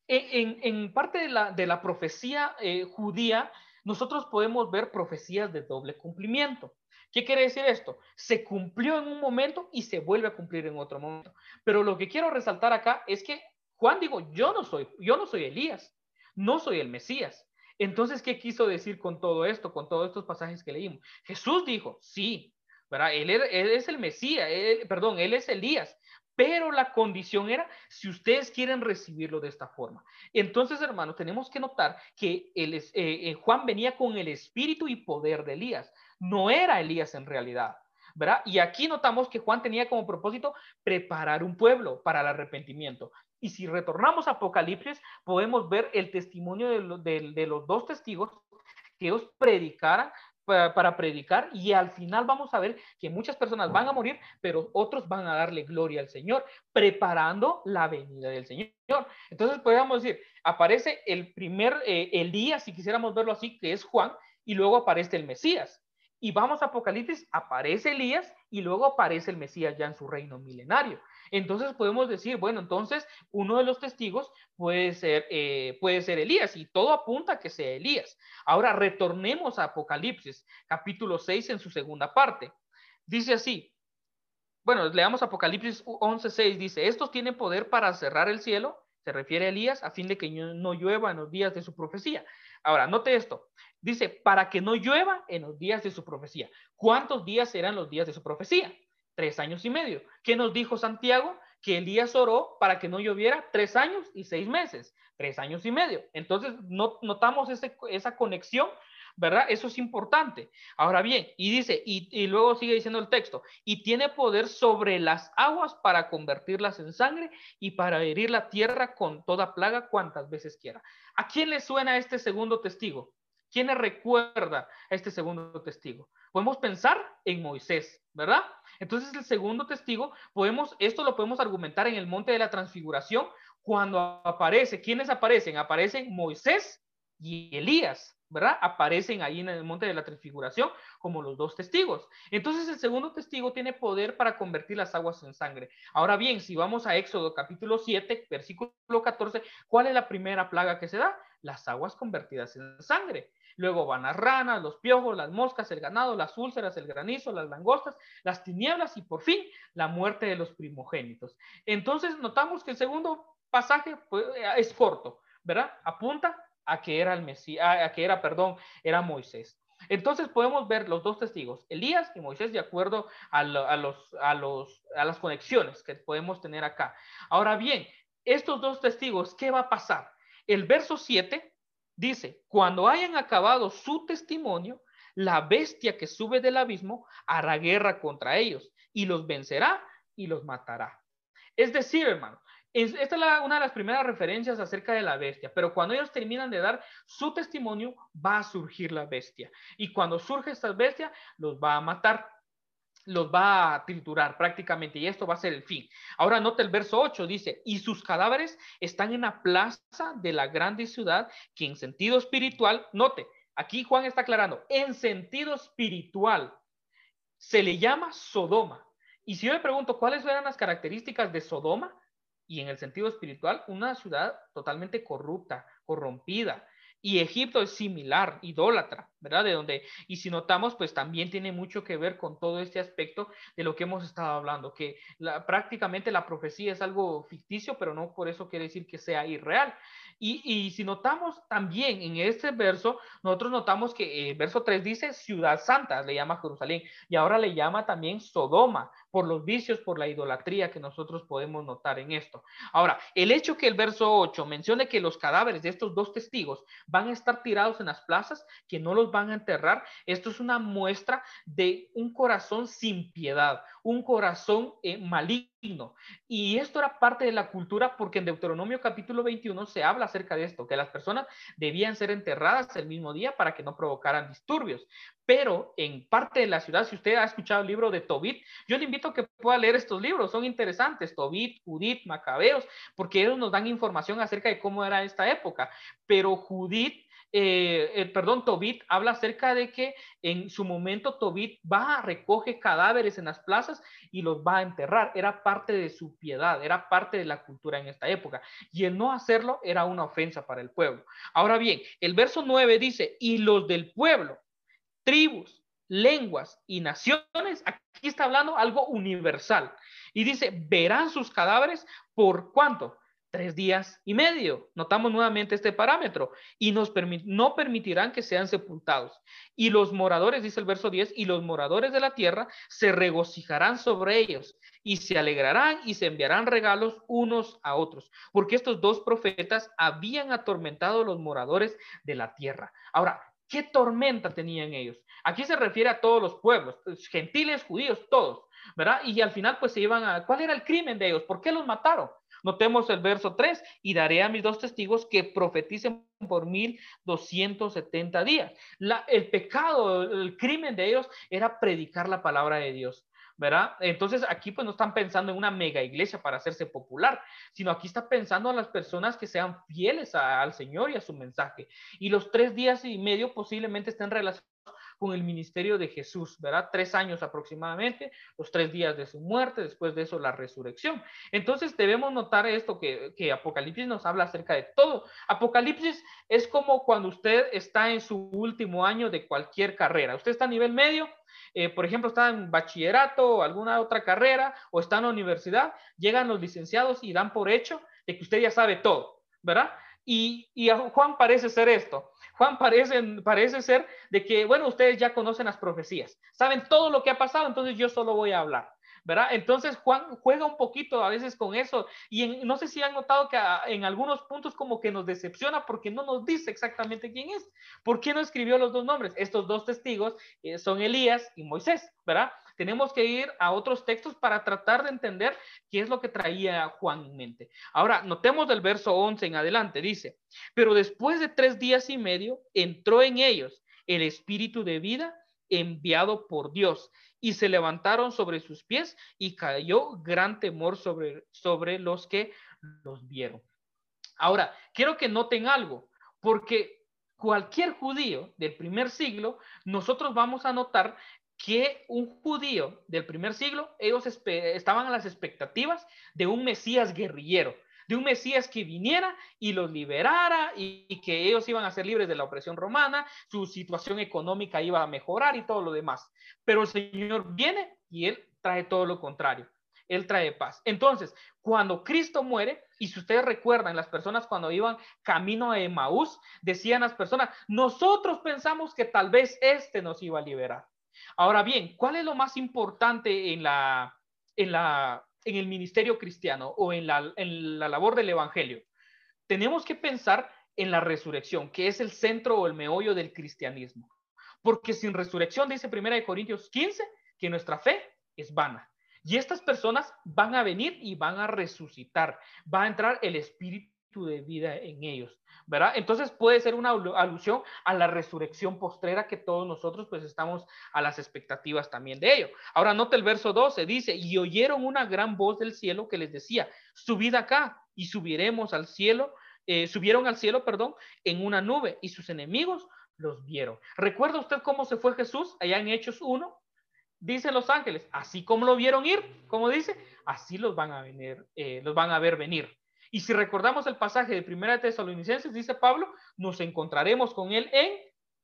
Speaker 1: en, parte de la, de la profecía eh, judía, nosotros podemos ver profecías de doble cumplimiento. ¿Qué quiere decir esto? Se cumplió en un momento y se vuelve a cumplir en otro momento. Pero lo que quiero resaltar acá es que Juan digo, yo no soy, yo no soy Elías, no soy el Mesías. Entonces, ¿qué quiso decir con todo esto, con todos estos pasajes que leímos? Jesús dijo, sí, ¿verdad? Él, es el Mesías, perdón, él es Elías, pero la condición era si ustedes quieren recibirlo de esta forma. Entonces, hermanos, tenemos que notar que el, eh, eh, Juan venía con el espíritu y poder de Elías. No era Elías en realidad. ¿verdad? Y aquí notamos que Juan tenía como propósito preparar un pueblo para el arrepentimiento. Y si retornamos a Apocalipsis, podemos ver el testimonio de, de los dos testigos que ellos predicaran para, predicar y al final vamos a ver que muchas personas van a morir, pero otros van a darle gloria al Señor, preparando la venida del Señor. Entonces podríamos decir, aparece el primer eh, Elías, si quisiéramos verlo así, que es Juan, y luego aparece el Mesías. Y vamos a Apocalipsis, aparece Elías y luego aparece el Mesías ya en su reino milenario. Entonces podemos decir, bueno, entonces uno de los testigos puede ser, eh, puede ser Elías y todo apunta a que sea Elías. Ahora retornemos a Apocalipsis, capítulo 6 en su segunda parte. Dice así, bueno, leamos Apocalipsis 11:6, dice, estos tienen poder para cerrar el cielo, se refiere a Elías, a fin de que no llueva en los días de su profecía. Ahora, note esto, dice, para que no llueva en los días de su profecía. ¿Cuántos días serán los días de su profecía? Tres años y medio. ¿Qué nos dijo Santiago? Que Elías oró para que no lloviera tres años y seis meses, tres años y medio. Entonces, no, notamos esa conexión, ¿verdad? Eso es importante. Ahora bien, y dice, y, luego sigue diciendo el texto, y tiene poder sobre las aguas para convertirlas en sangre y para herir la tierra con toda plaga cuantas veces quiera. ¿A quién le suena este segundo testigo? ¿Quién le recuerda este segundo testigo? Podemos pensar en Moisés, ¿verdad? Entonces el segundo testigo, podemos, esto lo podemos argumentar en el monte de la transfiguración cuando aparece, ¿quiénes aparecen? Aparecen Moisés y Elías, ¿verdad? Aparecen ahí en el monte de la transfiguración como los dos testigos. Entonces el segundo testigo tiene poder para convertir las aguas en sangre. Ahora bien, si vamos a Éxodo capítulo 7, versículo 14, ¿cuál es la primera plaga que se da? Las aguas convertidas en sangre. Luego van las ranas, los piojos, las moscas, el ganado, las úlceras, el granizo, las langostas, las tinieblas y por fin la muerte de los primogénitos. Entonces notamos que el segundo pasaje pues, es corto, ¿verdad? Apunta a que era el Mesías, a que era, perdón, era Moisés. Entonces podemos ver los dos testigos, Elías y Moisés, de acuerdo a, los, a, los, a las conexiones que podemos tener acá. Ahora bien, estos dos testigos, ¿qué va a pasar? El verso 7 Dice, cuando hayan acabado su testimonio, la bestia que sube del abismo hará guerra contra ellos y los vencerá y los matará. Es decir, hermano, esta es una de las primeras referencias acerca de la bestia, pero cuando ellos terminan de dar su testimonio, va a surgir la bestia. Y cuando surge esta bestia, los va a matar los va a triturar prácticamente y esto va a ser el fin. Ahora nota el verso 8, dice, y sus cadáveres están en la plaza de la grande ciudad que en sentido espiritual, note, aquí Juan está aclarando, en sentido espiritual se le llama Sodoma. Y si yo me pregunto cuáles eran las características de Sodoma, y en el sentido espiritual, una ciudad totalmente corrupta, corrompida, Y Egipto es similar, idólatra, ¿verdad? De donde, y si notamos, pues también tiene mucho que ver con todo este aspecto de lo que hemos estado hablando, que prácticamente la profecía es algo ficticio, pero no por eso quiere decir que sea irreal. Y, y si notamos también en este verso, nosotros notamos que el eh, verso 3 dice ciudad santa, le llama Jerusalén, y ahora le llama también Sodoma, por los vicios, por la idolatría que nosotros podemos notar en esto. Ahora, el hecho que el verso 8 mencione que los cadáveres de estos dos testigos van a estar tirados en las plazas, que no los van a enterrar, esto es una muestra de un corazón sin piedad, un corazón eh, maligno. Y esto era parte de la cultura porque en Deuteronomio capítulo 21 se habla acerca de esto, que las personas debían ser enterradas el mismo día para que no provocaran disturbios pero en parte de la ciudad, si usted ha escuchado el libro de Tobit, yo le invito a que pueda leer estos libros, son interesantes, Tobit, Judith, Macabeos, porque ellos nos dan información acerca de cómo era esta época, pero Judith eh, eh, perdón, Tobit habla acerca de que en su momento Tobit va, recoge cadáveres en las plazas y los va a enterrar. Era parte de su piedad, era parte de la cultura en esta época. Y el no hacerlo era una ofensa para el pueblo. Ahora bien, el verso 9 dice, y los del pueblo tribus, lenguas y naciones, aquí está hablando algo universal. Y dice, verán sus cadáveres por cuánto? Tres días y medio. Notamos nuevamente este parámetro. Y nos no permitirán que sean sepultados. Y los moradores, dice el verso 10, y los moradores de la tierra se regocijarán sobre ellos y se alegrarán y se enviarán regalos unos a otros, porque estos dos profetas habían atormentado a los moradores de la tierra. Ahora, ¿Qué tormenta tenían ellos? Aquí se refiere a todos los pueblos, pues, gentiles, judíos, todos, ¿verdad? Y al final pues se iban a, ¿cuál era el crimen de ellos? ¿Por qué los mataron? Notemos el verso 3, y daré a mis dos testigos que profeticen por 1270 días. El pecado, el crimen de ellos era predicar la palabra de Dios. ¿Verdad? Entonces aquí pues no están pensando en una mega iglesia para hacerse popular, sino aquí está pensando a las personas que sean fieles al Señor y a su mensaje. Y los tres días y medio posiblemente estén relacionados con el ministerio de Jesús, ¿verdad? Tres años aproximadamente, los tres días de su muerte, después de eso la resurrección. Entonces debemos notar esto que, que Apocalipsis nos habla acerca de todo. Apocalipsis es como cuando usted está en su último año de cualquier carrera. Usted está a nivel medio, eh, por ejemplo, está en bachillerato o alguna otra carrera o está en la universidad, llegan los licenciados y dan por hecho de que usted ya sabe todo, ¿verdad? Y, y Juan parece ser esto. Juan parece, parece ser de que, bueno, ustedes ya conocen las profecías, saben todo lo que ha pasado, entonces yo solo voy a hablar. ¿verdad? Entonces Juan juega un poquito a veces con eso y no sé si han notado que en algunos puntos como que nos decepciona porque no nos dice exactamente quién es. ¿Por qué no escribió los dos nombres? Estos dos testigos eh, son Elías y Moisés, ¿verdad? Tenemos que ir a otros textos para tratar de entender qué es lo que traía Juan en mente. Ahora, notemos del verso 11 en adelante, dice, pero después de tres días y medio entró en ellos el espíritu de vida enviado por Dios y se levantaron sobre sus pies y cayó gran temor sobre, sobre los que los vieron. Ahora, quiero que noten algo, porque cualquier judío del primer siglo, nosotros vamos a notar que un judío del primer siglo, ellos estaban a las expectativas de un Mesías guerrillero, de un Mesías que viniera y los liberara y, que ellos iban a ser libres de la opresión romana, su situación económica iba a mejorar y todo lo demás. Pero el Señor viene y Él trae todo lo contrario. Él trae paz. Entonces, cuando Cristo muere, y si ustedes recuerdan, las personas cuando iban camino a Emaús, decían las personas, nosotros pensamos que tal vez este nos iba a liberar. Ahora bien, ¿cuál es lo más importante en la, en la en el ministerio cristiano o en la, en la labor del evangelio, tenemos que pensar en la resurrección, que es el centro o el meollo del cristianismo. Porque sin resurrección, dice 1 Corintios 15, que nuestra fe es vana. Y estas personas van a venir y van a resucitar. Va a entrar el Espíritu de vida en ellos, ¿verdad? Entonces puede ser una alusión a la resurrección postrera que todos nosotros pues estamos a las expectativas también de ello. Ahora nota el verso 12, dice, y oyeron una gran voz del cielo que les decía, subid acá y subiremos al cielo, eh, subieron al cielo, perdón, en una nube y sus enemigos los vieron. ¿Recuerda usted cómo se fue Jesús allá en Hechos 1? Dicen los ángeles, así como lo vieron ir, como dice, así los van a venir, eh, los van a ver venir. Y si recordamos el pasaje de Primera Tesalonicenses, dice Pablo, nos encontraremos con él en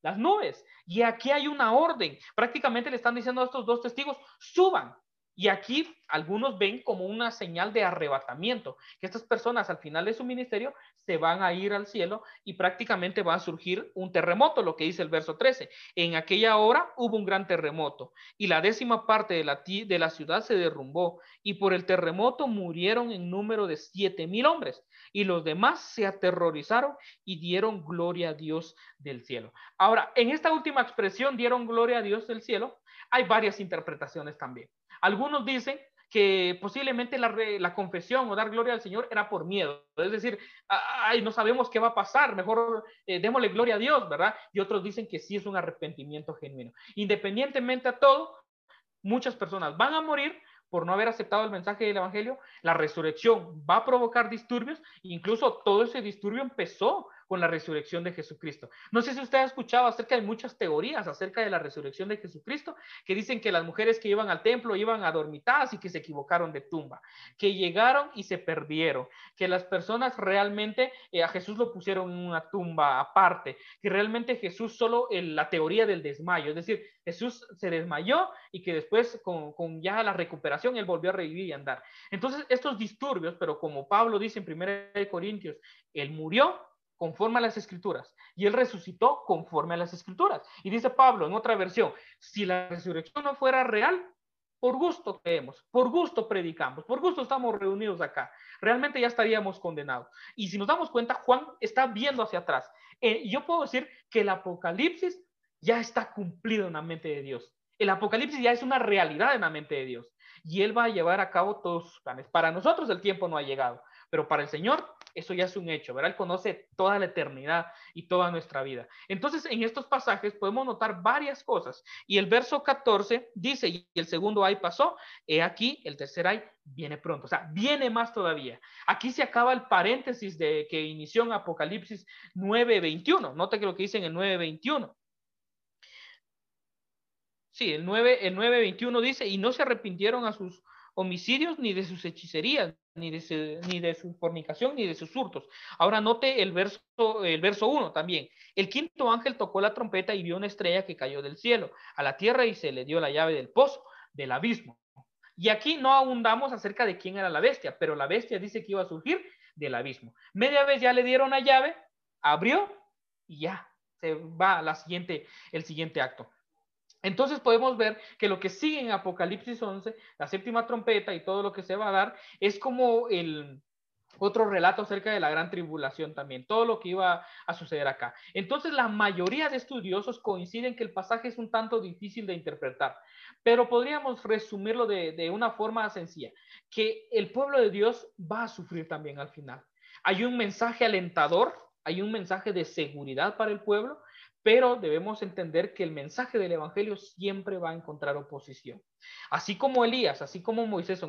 Speaker 1: las nubes. Y aquí hay una orden. Prácticamente le están diciendo a estos dos testigos, suban, y aquí algunos ven como una señal de arrebatamiento, que estas personas al final de su ministerio se van a ir al cielo y prácticamente va a surgir un terremoto, lo que dice el verso 13. En aquella hora hubo un gran terremoto y la décima parte de la, de la ciudad se derrumbó y por el terremoto murieron en número de siete mil hombres y los demás se aterrorizaron y dieron gloria a Dios del cielo. Ahora, en esta última expresión, dieron gloria a Dios del cielo, hay varias interpretaciones también. Algunos dicen que posiblemente la, confesión o dar gloria al Señor era por miedo. Es decir, ay, no sabemos qué va a pasar, mejor eh, démosle gloria a Dios, ¿verdad? Y otros dicen que sí es un arrepentimiento genuino. Independientemente a todo, muchas personas van a morir por no haber aceptado el mensaje del Evangelio. La resurrección va a provocar disturbios, incluso todo ese disturbio empezó con la resurrección de Jesucristo. No sé si usted ha escuchado acerca de muchas teorías acerca de la resurrección de Jesucristo, que dicen que las mujeres que iban al templo iban adormitadas y que se equivocaron de tumba, que llegaron y se perdieron, que las personas realmente eh, a Jesús lo pusieron en una tumba aparte, que realmente Jesús solo en la teoría del desmayo, es decir, Jesús se desmayó y que después con, con ya la recuperación él volvió a revivir y andar. Entonces, estos disturbios, pero como Pablo dice en 1 Corintios, él murió conforme a las escrituras y él resucitó conforme a las escrituras. Y dice Pablo en otra versión, si la resurrección no fuera real, por gusto creemos, por gusto predicamos, por gusto estamos reunidos acá. Realmente ya estaríamos condenados. Y si nos damos cuenta, Juan está viendo hacia atrás. Eh, yo puedo decir que el Apocalipsis ya está cumplido en la mente de Dios. El Apocalipsis ya es una realidad en la mente de Dios. Y Él va a llevar a cabo todos sus planes. Para nosotros el tiempo no ha llegado, pero para el Señor eso ya es un hecho, ¿verdad? Él conoce toda la eternidad y toda nuestra vida. Entonces, en estos pasajes podemos notar varias cosas. Y el verso 14 dice, y el segundo ay pasó, he aquí, el tercer ay viene pronto, o sea, viene más todavía. Aquí se acaba el paréntesis de que inició en Apocalipsis 9:21. Note que lo que dice en el 9:21. Sí, el 9, el 9:21 dice, y no se arrepintieron a sus homicidios, ni de sus hechicerías, ni de, su, fornicación, ni de sus hurtos. Ahora note el verso, el verso 1 también. El quinto ángel tocó la trompeta y vio una estrella que cayó del cielo a la tierra y se le dio la llave del pozo, del abismo. Y aquí no abundamos acerca de quién era la bestia, pero la bestia dice que iba a surgir del abismo. Media vez ya le dieron la llave, abrió y ya se va la siguiente, el siguiente acto. Entonces podemos ver que lo que sigue en Apocalipsis 11, la séptima trompeta y todo lo que se va a dar, es como el otro relato acerca de la gran tribulación también, todo lo que iba a suceder acá. Entonces la mayoría de estudiosos coinciden que el pasaje es un tanto difícil de interpretar, pero podríamos resumirlo de, de una forma sencilla, que el pueblo de Dios va a sufrir también al final. Hay un mensaje alentador, hay un mensaje de seguridad para el pueblo, pero debemos entender que el mensaje del Evangelio siempre va a encontrar oposición. Así como Elías, así como Moisés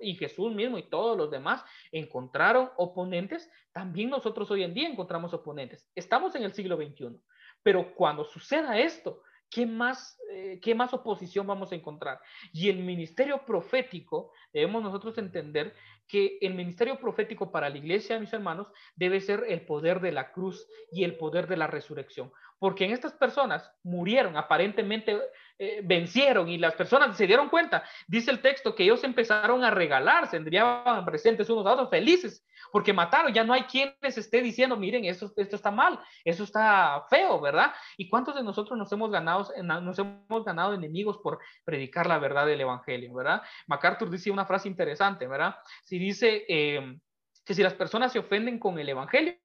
Speaker 1: y Jesús mismo y todos los demás encontraron oponentes, también nosotros hoy en día encontramos oponentes. Estamos en el siglo XXI, pero cuando suceda esto, ¿qué más, eh, ¿qué más oposición vamos a encontrar? Y el ministerio profético, debemos nosotros entender que el ministerio profético para la iglesia, mis hermanos, debe ser el poder de la cruz y el poder de la resurrección porque en estas personas murieron, aparentemente eh, vencieron y las personas se dieron cuenta. Dice el texto que ellos empezaron a regalar, se enviaban presentes unos a otros felices, porque mataron, ya no hay quien les esté diciendo, miren, esto, esto está mal, eso está feo, ¿verdad? ¿Y cuántos de nosotros nos hemos ganado, nos hemos ganado enemigos por predicar la verdad del Evangelio, ¿verdad? MacArthur dice una frase interesante, ¿verdad? Si dice eh, que si las personas se ofenden con el Evangelio,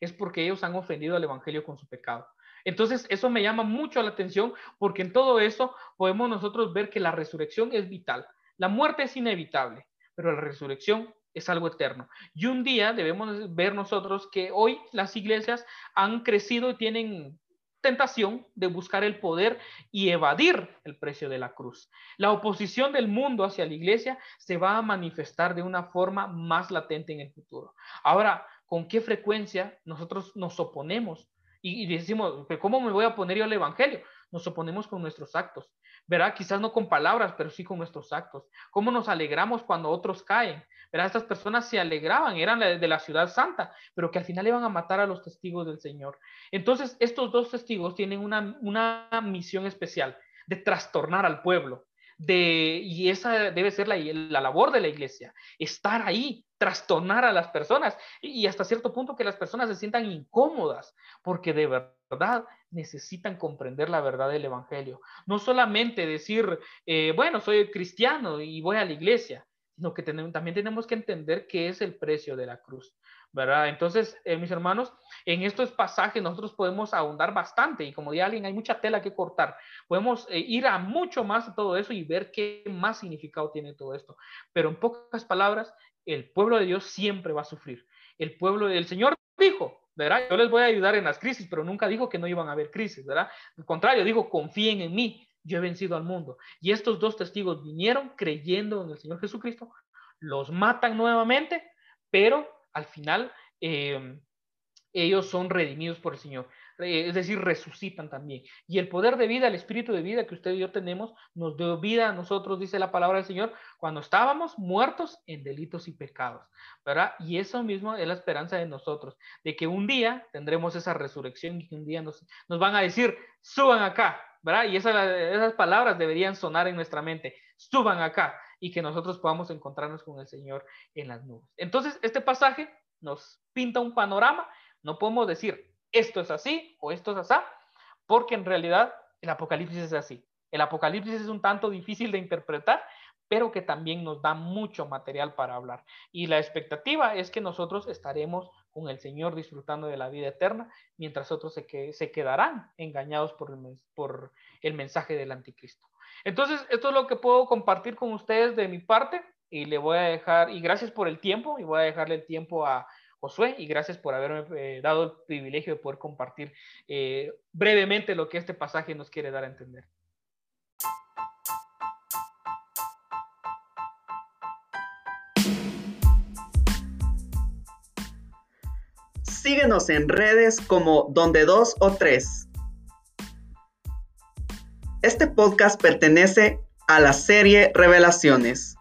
Speaker 1: es porque ellos han ofendido al Evangelio con su pecado. Entonces, eso me llama mucho la atención porque en todo eso podemos nosotros ver que la resurrección es vital. La muerte es inevitable, pero la resurrección es algo eterno. Y un día debemos ver nosotros que hoy las iglesias han crecido y tienen tentación de buscar el poder y evadir el precio de la cruz. La oposición del mundo hacia la iglesia se va a manifestar de una forma más latente en el futuro. Ahora, ¿con qué frecuencia nosotros nos oponemos y, decimos, ¿cómo me voy a poner yo al Evangelio? nos oponemos con nuestros actos. ¿Verdad? Quizás no con palabras, pero sí con nuestros actos. ¿Cómo nos alegramos cuando otros caen? ¿Verdad? Estas personas se alegraban, eran de la ciudad santa, pero que al final iban a matar a los testigos del Señor. Entonces, estos dos testigos tienen una, una misión especial de trastornar al pueblo, de, y esa debe ser la, la, labor de la iglesia, estar ahí, trastornar a las personas y, hasta cierto punto que las personas se sientan incómodas, porque de verdad necesitan comprender la verdad del Evangelio. No solamente decir, eh, bueno, soy cristiano y voy a la iglesia, sino que también tenemos que entender qué es el precio de la cruz. ¿Verdad? Entonces, eh, mis hermanos, en estos pasajes nosotros podemos ahondar bastante y como dice alguien, hay mucha tela que cortar. Podemos eh, ir a mucho más de todo eso y ver qué más significado tiene todo esto. Pero en pocas palabras, el pueblo de Dios siempre va a sufrir. El pueblo del Señor dijo, ¿verdad? Yo les voy a ayudar en las crisis, pero nunca dijo que no iban a haber crisis, ¿verdad? Al contrario, dijo, confíen en mí, yo he vencido al mundo. Y estos dos testigos vinieron creyendo en el Señor Jesucristo, los matan nuevamente, pero al final em, ellos son redimidos por el Señor. Es decir, resucitan también. Y el poder de vida, el espíritu de vida que usted y yo tenemos, nos dio vida a nosotros, dice la palabra del Señor, cuando estábamos muertos en delitos y pecados. ¿Verdad? Y eso mismo es la esperanza de nosotros, de que un día tendremos esa resurrección y que un día nos, van a decir, suban acá, ¿verdad? Y esas palabras deberían sonar en nuestra mente, suban acá y que nosotros podamos encontrarnos con el Señor en las nubes. Entonces, este pasaje nos pinta un panorama, no podemos decir esto es así o esto es así, porque en realidad el Apocalipsis es así. El Apocalipsis es un tanto difícil de interpretar, pero que también nos da mucho material para hablar. Y la expectativa es que nosotros estaremos con el Señor disfrutando de la vida eterna, mientras otros se, que, se quedarán engañados por por el mensaje del anticristo. Entonces, esto es lo que puedo compartir con ustedes de mi parte y le voy a dejar, y gracias por el tiempo, y voy a dejarle el tiempo a Josué, y gracias por haberme eh, dado el privilegio de poder compartir eh, brevemente lo que este pasaje nos quiere dar a entender.
Speaker 2: Síguenos en redes como donde dos o tres. Este podcast pertenece a la serie Revelaciones.